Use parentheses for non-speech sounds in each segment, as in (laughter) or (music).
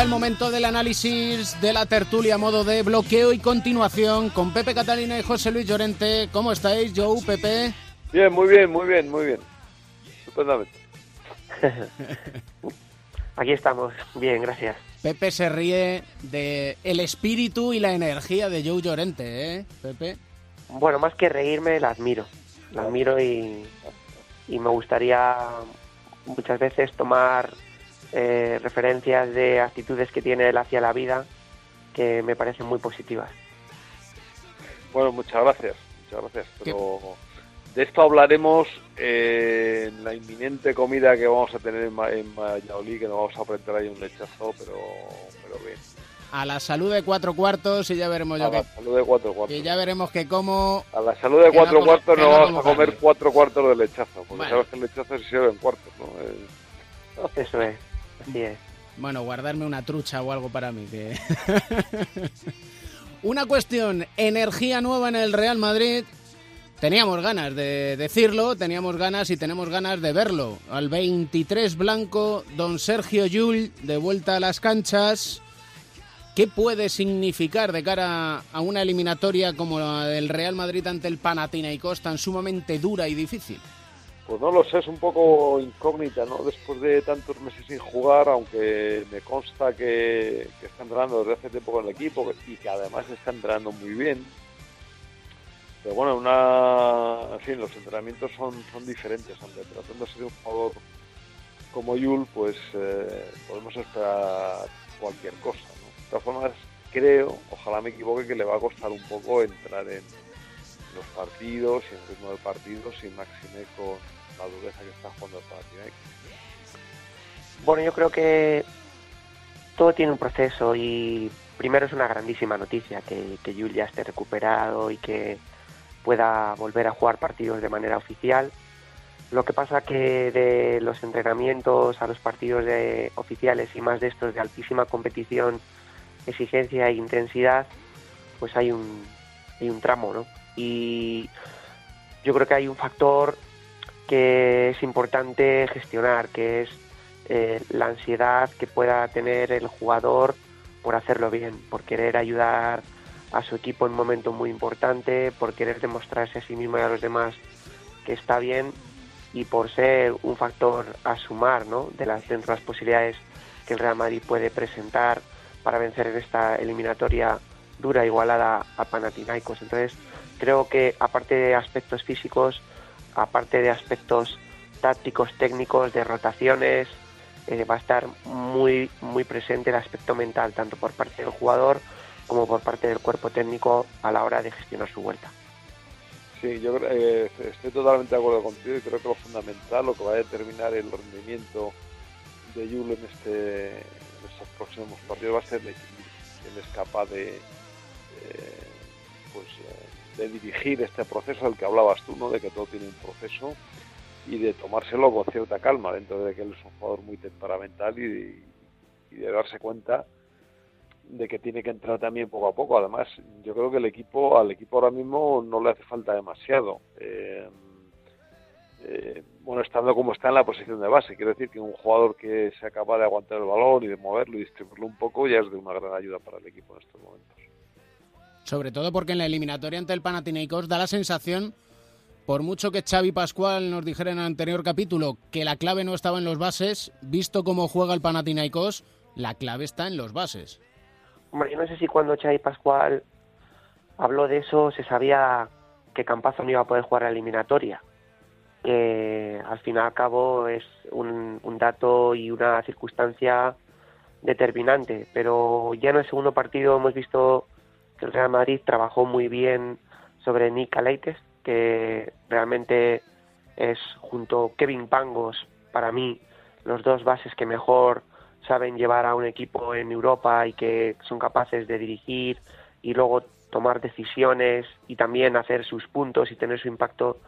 Llega el momento del análisis de la tertulia a modo de bloqueo y continuación con Pepe Catalina y José Luis Llorente. ¿Cómo estáis, Joe, Pepe? Bien, muy bien, muy bien, muy bien. Estupendamente. (laughs) Aquí estamos, bien, gracias. Pepe se ríe de el espíritu y la energía de Joe Llorente, ¿eh, Pepe? Bueno, más que reírme, la admiro. La admiro y, y me gustaría muchas veces tomar eh, referencias de actitudes que tiene él hacia la vida que me parecen muy positivas. Bueno, muchas gracias, muchas gracias. Pero de esto hablaremos en la inminente comida que vamos a tener en, Ma en Valladolid, que nos vamos a aprender ahí un lechazo, pero, pero bien. A la salud de cuatro cuartos y ya veremos yo A la que, salud de cuatro cuartos. que ya veremos que como A la salud de no cuatro cuartos no no vamos a comer carne. cuatro cuartos de lechazo, porque Bueno. sabes que el lechazo se sirve en cuartos, ¿no? Eh, Eso es, Bueno, guardarme una trucha o algo para mí. Que... (laughs) una cuestión, energía nueva en el Real Madrid. Teníamos ganas de decirlo, teníamos ganas y tenemos ganas de verlo. Al 23 blanco, don Sergio Yul, de vuelta a las canchas. ¿Qué puede significar de cara a una eliminatoria como la del Real Madrid ante el Panathinaikos tan sumamente dura y difícil? Pues no lo sé, es un poco incógnita, ¿no? Después de tantos meses sin jugar, aunque me consta que, está entrenando desde hace tiempo con el equipo y que además está entrenando muy bien. Pero bueno, una, en fin, los entrenamientos son, diferentes, aunque tratando de un jugador como Yul, pues eh, podemos esperar cualquier cosa, ¿no? De todas formas, creo, ojalá me equivoque, que le va a costar un poco entrar en los partidos y en el ritmo del partido, sin máxime la dureza que está jugando el Panathinaikos. Bueno, yo creo que todo tiene un proceso y primero es una grandísima noticia que, que Yul ya esté recuperado y que pueda volver a jugar partidos de manera oficial. Lo que pasa que de los entrenamientos a los partidos de oficiales y más de estos de altísima competición, exigencia e intensidad, pues hay un, hay un tramo, ¿no? Y yo creo que hay un factor que es importante gestionar, que es eh, la ansiedad que pueda tener el jugador por hacerlo bien, por querer ayudar a su equipo en un momento muy importante, por querer demostrarse a sí mismo y a los demás que está bien y por ser un factor a sumar ¿no? de las, dentro de las posibilidades que el Real Madrid puede presentar para vencer en esta eliminatoria dura igualada a Panathinaikos. Entonces, creo que aparte de aspectos físicos, aparte de aspectos tácticos, técnicos, de rotaciones, eh, va a estar muy, muy presente el aspecto mental, tanto por parte del jugador como por parte del cuerpo técnico a la hora de gestionar su vuelta. Sí, yo eh, estoy totalmente de acuerdo contigo y creo que lo fundamental, lo que va a determinar el rendimiento de Yul en, este, en estos próximos partidos va a ser el es capaz de, eh, pues, eh, de dirigir este proceso del que hablabas tú, ¿no? de que todo tiene un proceso y de tomárselo con cierta calma, dentro de que él es un jugador muy temperamental y, de darse cuenta de que tiene que entrar también poco a poco. Además, yo creo que el equipo, al equipo ahora mismo no le hace falta demasiado. Eh, eh, bueno, estando como está en la posición de base, quiero decir que un jugador que sea capaz de aguantar el balón y de moverlo y distribuirlo un poco ya es de una gran ayuda para el equipo en estos momentos. Sobre todo porque en la eliminatoria ante el Panathinaikos da la sensación, por mucho que Xavi Pascual nos dijera en el anterior capítulo que la clave no estaba en los bases, visto cómo juega el Panathinaikos, la clave está en los bases. Hombre, yo no sé si cuando Xavi Pascual habló de eso se sabía que Campazo no iba a poder jugar la eliminatoria. Que al fin y al cabo es un dato y una circunstancia determinante. Pero ya en el segundo partido hemos visto el Real Madrid trabajó muy bien sobre Nick Aleites, que realmente es junto Kevin Pangos, para mí, los dos bases que mejor saben llevar a un equipo en Europa y que son capaces de dirigir y luego tomar decisiones y también hacer sus puntos y tener su impacto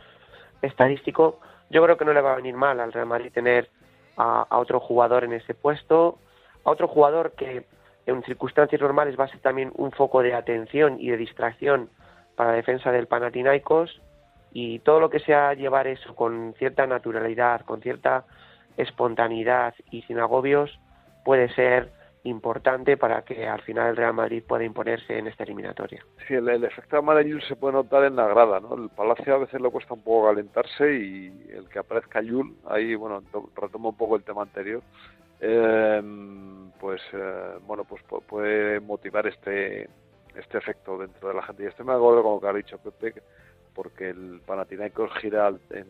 estadístico, yo creo que no le va a venir mal al Real Madrid tener a otro jugador en ese puesto, a otro jugador que en circunstancias normales va a ser también un foco de atención y de distracción para la defensa del Panathinaikos y todo lo que sea llevar eso con cierta naturalidad, con cierta espontaneidad y sin agobios puede ser importante para que al final el Real Madrid pueda imponerse en esta eliminatoria. Sí, el, efecto Amarayul se puede notar en la grada, ¿no? El Palacio a veces le cuesta un poco calentarse y el que aparezca Yul, ahí, bueno, retomo un poco el tema anterior, em, pues, eh, bueno, pues puede motivar este este efecto dentro de la gente. Y estoy me acuerdo con lo que ha dicho Pepe, porque el Panathinaikos gira en,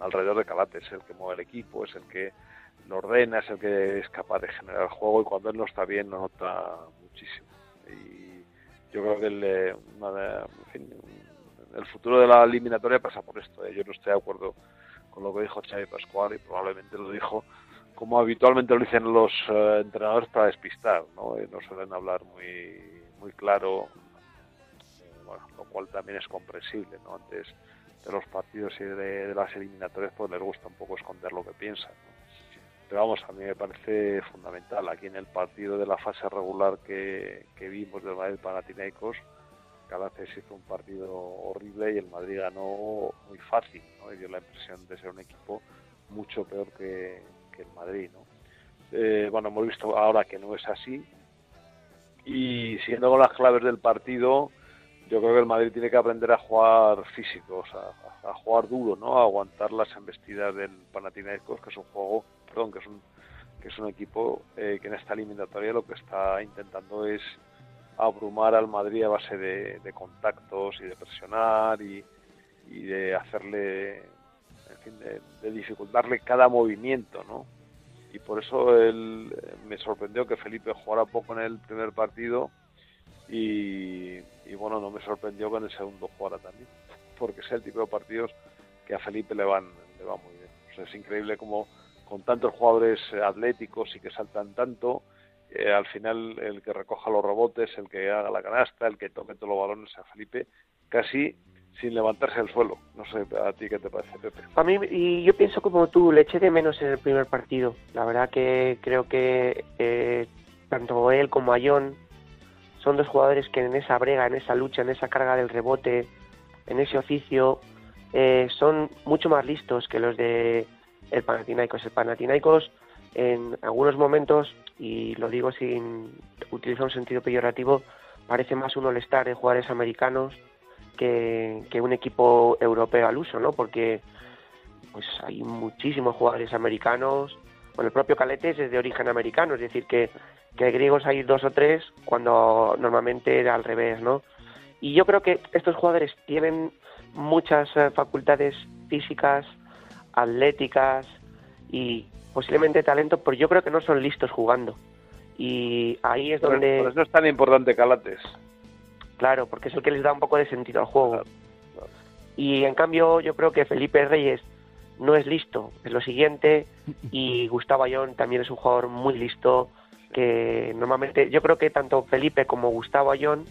alrededor de Calate, es el que mueve el equipo, es el que lo ordena, es el que es capaz de generar el juego y cuando él no está bien lo nota muchísimo. Y yo creo que el, eh, el futuro de la eliminatoria pasa por esto. ¿eh? Yo no estoy de acuerdo con lo que dijo Xavi Pascual y probablemente lo dijo como habitualmente lo dicen los eh, entrenadores para despistar, ¿no? no suelen hablar muy muy claro, lo cual también es comprensible, ¿no? Antes de los partidos y de, las eliminatorias, pues les gusta un poco esconder lo que piensan, Pero vamos, a mí me parece fundamental. Aquí en el partido de la fase regular que, vimos del Madrid Panathinaikos, Calaces hizo un partido horrible y el Madrid ganó muy fácil, ¿no? Y dio la impresión de ser un equipo mucho peor que, el Madrid, ¿no? Eh, bueno, hemos visto ahora que no es así, y siguiendo con las claves del partido, yo creo que el Madrid tiene que aprender a jugar físico, a, jugar duro, ¿no? A aguantar las embestidas del Panathinaikos, que es un juego, perdón, que es un que es un equipo eh, que en esta eliminatoria lo que está intentando es abrumar al Madrid a base de, contactos y de presionar y, de hacerle, fin, de, de dificultarle cada movimiento, ¿no? y por eso eh, me sorprendió que Felipe jugara poco en el primer partido y, bueno, no me sorprendió que en el segundo jugara también, porque es el tipo de partidos que a Felipe le van, le va muy bien. es increíble como con tantos jugadores atléticos y que saltan tanto, eh, al final el que recoja los rebotes, el que haga la canasta, el que tome todos los balones a Felipe, casi sin levantarse del suelo. No sé, ¿a ti qué te parece, Pepe? A mí, y yo pienso como tú, le eché de menos en el primer partido. La verdad que creo que eh, tanto él como Ayón son dos jugadores que en esa brega, en esa lucha, en esa carga del rebote, en ese oficio, eh, son mucho más listos que los de el Panathinaikos. El Panathinaikos en algunos momentos, y lo digo sin utilizar un sentido peyorativo, parece más un all-star de jugadores americanos que, un equipo europeo al uso, ¿no? Porque pues hay muchísimos jugadores americanos. Bueno, el propio Caletes es de origen americano, es decir, que, que griegos hay dos o tres cuando normalmente era al revés, ¿no? Y yo creo que estos jugadores tienen muchas eh, facultades físicas, atléticas y posiblemente talento, pero yo creo que no son listos jugando. Y ahí es donde... Por eso es tan importante Calates. Claro, porque es el que les da un poco de sentido al juego. Y en cambio yo creo que Felipe Reyes no es listo, es lo siguiente, y (laughs) Gustavo Ayón también es un jugador muy listo, que normalmente yo creo que tanto Felipe como Gustavo Ayón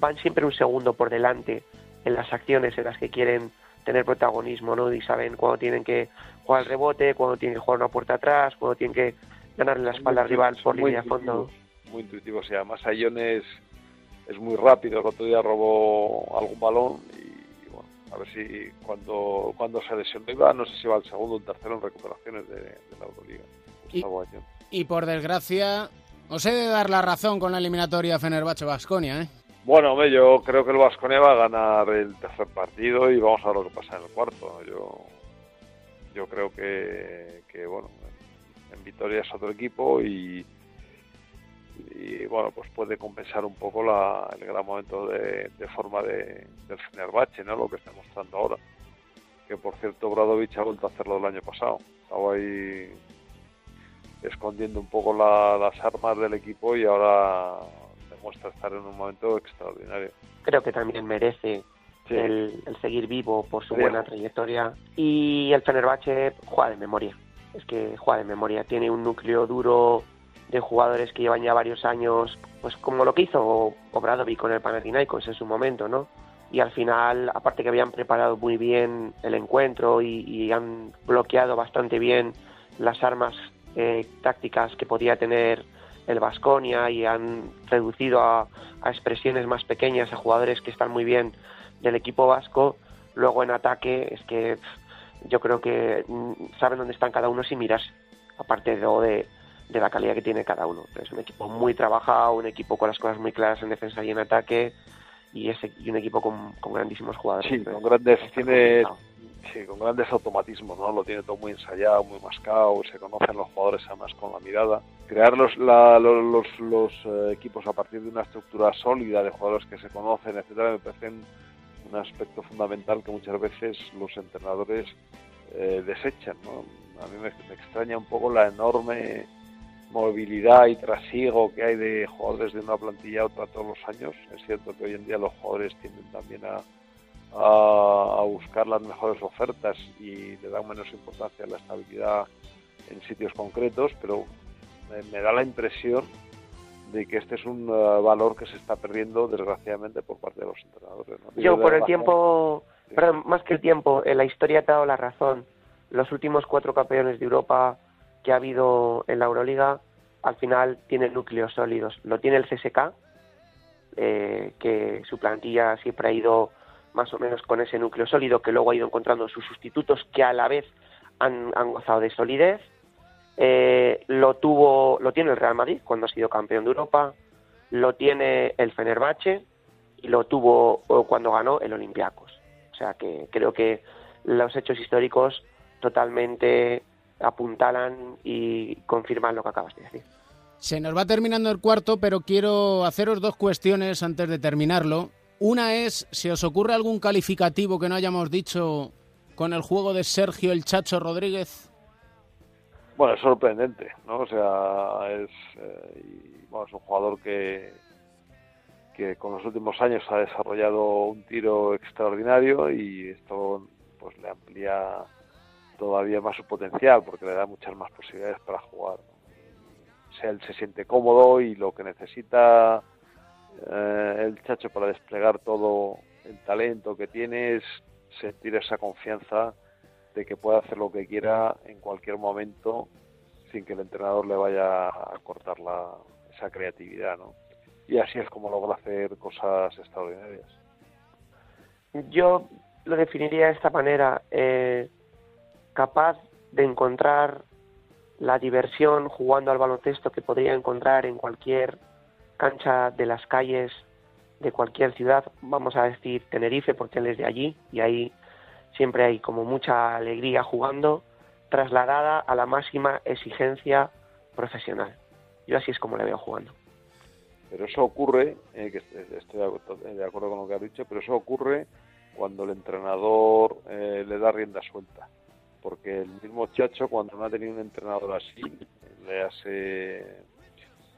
van siempre un segundo por delante en las acciones en las que quieren tener protagonismo, ¿no? Y saben cuándo tienen que jugar el rebote, cuándo tienen que jugar una puerta atrás, cuándo tienen que ganarle la espalda al rival por línea de fondo. Muy intuitivo, o sea, además Ayón es es muy rápido. El otro día robó algún balón y bueno, a ver si cuando, cuando se lesionó iba, no sé si va al segundo o el tercero en recuperaciones de, la Euroliga. Y, por desgracia, os he de dar la razón con la eliminatoria Fenerbahce-Basconia, ¿eh? Bueno, yo creo que el Vasconia va a ganar el tercer partido y vamos a ver lo que pasa en el cuarto. Yo, yo creo que, que bueno, en Vitoria es otro equipo y, y bueno, pues puede compensar un poco el gran momento de, forma de, del Fenerbahce, ¿no? Lo que está mostrando ahora. Que por cierto, Bradovich ha vuelto a hacerlo el año pasado. Estaba ahí escondiendo un poco las armas del equipo y ahora demuestra estar en un momento extraordinario. Creo que también merece el, seguir vivo por su buena trayectoria. Y el Fenerbahce juega de memoria. Es que juega de memoria. Tiene un núcleo duro de jugadores que llevan ya varios años, pues como lo que hizo Obradovic con el Panathinaikos en su momento, ¿no? Y al final, aparte que habían preparado muy bien el encuentro y, han bloqueado bastante bien las armas eh, tácticas que podía tener el Vasconia y han reducido a, expresiones más pequeñas a jugadores que están muy bien del equipo vasco, luego en ataque es que yo creo que mm, saben dónde están cada uno sin mirarse aparte de, de, la calidad que tiene cada uno. Es un equipo muy trabajado, un equipo con las cosas muy claras en defensa y en ataque y, ese, y un equipo con, grandísimos jugadores. Sí, con grandes, tiene, sí, con grandes automatismos, ¿no? Lo tiene todo muy ensayado, muy mascado, se conocen los jugadores además con la mirada. Crear los, los, los, eh, equipos a partir de una estructura sólida de jugadores que se conocen, etcétera, me parece un aspecto fundamental que muchas veces los entrenadores eh, desechan, ¿no? A mí me, extraña un poco la enorme movilidad y trasiego que hay de jugadores de una plantilla a otra todos los años. Es cierto que hoy en día los jugadores tienden también a, a, buscar las mejores ofertas y le dan menos importancia a la estabilidad en sitios concretos, pero me, da la impresión de que este es un uh, valor que se está perdiendo desgraciadamente por parte de los entrenadores. Yo por el tiempo, perdón, más que el tiempo, en la historia te ha dado la razón. Los últimos cuatro campeones de Europa que ha habido en la Euroliga, al final tienen núcleos sólidos. Lo tiene el CSK, eh, que su plantilla siempre ha ido más o menos con ese núcleo sólido que luego ha ido encontrando sus sustitutos que a la vez han, gozado de solidez. Eh, lo tuvo, lo tiene el Real Madrid cuando ha sido campeón de Europa, lo tiene el Fenerbahce y lo tuvo cuando ganó el Olympiacos. O sea que creo que los hechos históricos totalmente apuntalan y confirman lo que acabas de decir. Se nos va terminando el cuarto, pero quiero haceros dos cuestiones antes de terminarlo. Una es, si os ocurre algún calificativo que no hayamos dicho con el juego de Sergio el Chacho Rodríguez. Bueno, es sorprendente, ¿no? O sea, es, eh, es un jugador que, que con los últimos años ha desarrollado un tiro extraordinario y esto pues le amplía todavía más su potencial porque le da muchas más posibilidades para jugar. O sea, él se siente cómodo y lo que necesita eh, el Chacho para desplegar todo el talento que tiene es sentir esa confianza de que puede hacer lo que quiera en cualquier momento sin que el entrenador le vaya a cortar la, esa creatividad, ¿no? Y así es como logra hacer cosas extraordinarias. Yo lo definiría de esta manera, eh, capaz de encontrar la diversión jugando al baloncesto que podría encontrar en cualquier cancha de las calles de cualquier ciudad, vamos a decir Tenerife porque él es de allí y ahí siempre hay como mucha alegría jugando, trasladada a la máxima exigencia profesional. Yo así es como le veo jugando. Pero eso ocurre, eh, que estoy de acuerdo con lo que ha dicho, pero eso ocurre cuando el entrenador eh, le da rienda suelta. Porque el mismo Chacho, cuando no ha tenido un entrenador así, le hace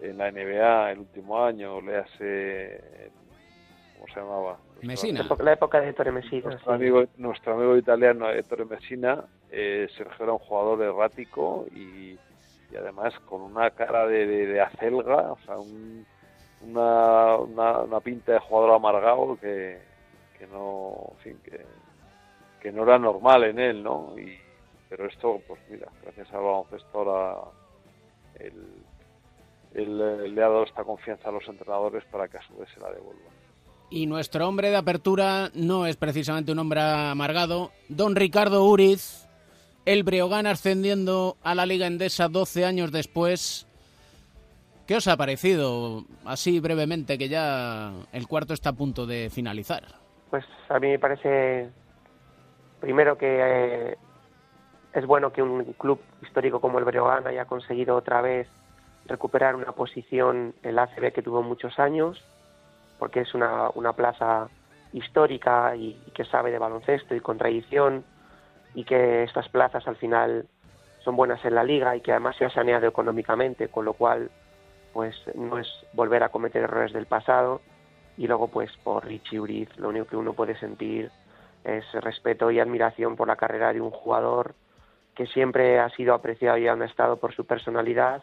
en la NBA el último año, le hace, ¿cómo se llamaba? Messina. La época de Ettore Messina. Nuestro, amigo, nuestro amigo italiano Ettore Messina, eh, Sergio era un jugador errático y, además con una cara de, de, acelga, o sea, una, una, pinta de jugador amargado que, que no, en fin, que, que no era normal en él, ¿no? Y, pero esto, pues mira, gracias al baloncesto ahora el, él, le ha dado esta confianza a los entrenadores para que a su vez se la devuelvan. Y nuestro hombre de apertura no es precisamente un hombre amargado. Don Ricardo Uriz, el Breogán ascendiendo a la Liga Endesa 12 años después. ¿Qué os ha parecido, así brevemente, que ya el cuarto está a punto de finalizar? Pues a mí me parece, primero que eh, es bueno que un club histórico como el Breogán haya conseguido otra vez recuperar una posición en la ACB que tuvo muchos años, porque es una, una plaza histórica y, que sabe de baloncesto y con tradición, y que estas plazas al final son buenas en la liga y que además se ha saneado económicamente, con lo cual pues no es volver a cometer errores del pasado. Y luego pues por Richie Uriz lo único que uno puede sentir es respeto y admiración por la carrera de un jugador que siempre ha sido apreciado y ha estado por su personalidad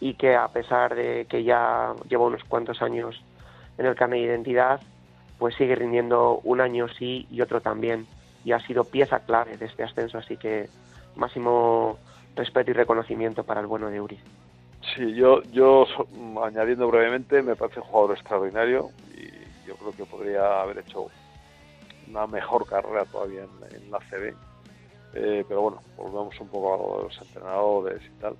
y que a pesar de que ya lleva unos cuantos años en el carnet de identidad, pues sigue rindiendo un año sí y otro también. Y ha sido pieza clave de este ascenso, así que máximo respeto y reconocimiento para el bueno de Uri. Sí, yo, yo añadiendo brevemente, me parece un jugador extraordinario y yo creo que podría haber hecho una mejor carrera todavía en, la CB. Eh, pero bueno, volvemos un poco a los entrenadores y tal.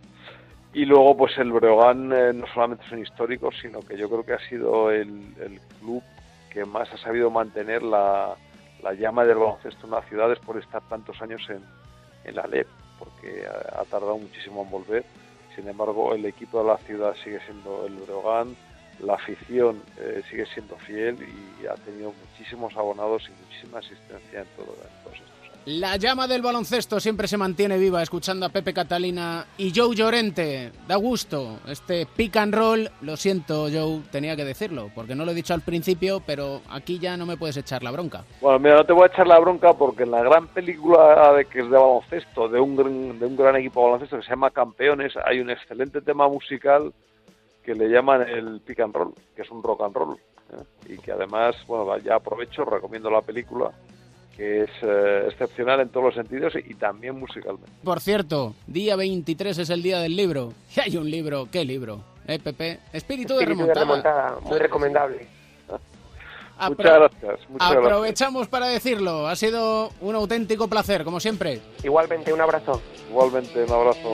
Y luego, pues el Breogán eh, no solamente son históricos, sino que yo creo que ha sido el, club que más ha sabido mantener la, la llama del baloncesto en la ciudad después de estar tantos años en, en la LEP, porque ha, tardado muchísimo en volver. Sin embargo, el equipo de la ciudad sigue siendo el Breogán, la afición eh, sigue siendo fiel y ha tenido muchísimos abonados y muchísima asistencia en, todo, en todos estos años. La llama del baloncesto siempre se mantiene viva escuchando a Pepe Catalina y Joe Llorente. Da gusto este pick and roll. Lo siento, Joe, tenía que decirlo, porque no lo he dicho al principio, pero aquí ya no me puedes echar la bronca. Bueno, mira, no te voy a echar la bronca porque en la gran película de que es de baloncesto, de un, de un gran equipo de baloncesto que se llama Campeones, hay un excelente tema musical que le llaman el pick and roll, que es un rock and roll. ¿eh? Y que además, bueno, ya aprovecho, recomiendo la película, que es eh, excepcional en todos los sentidos y, y, también musicalmente. Por cierto, día 23 es el día del libro. (laughs) Y hay un libro, ¿qué libro? ¿Eh, Pepe? Espíritu, Espíritu de, remontada. de remontada. Muy recomendable. (laughs) Apro muchas gracias. Muchas aprovechamos gracias. para decirlo. Ha sido un auténtico placer, como siempre. Igualmente, un abrazo. Igualmente, un abrazo.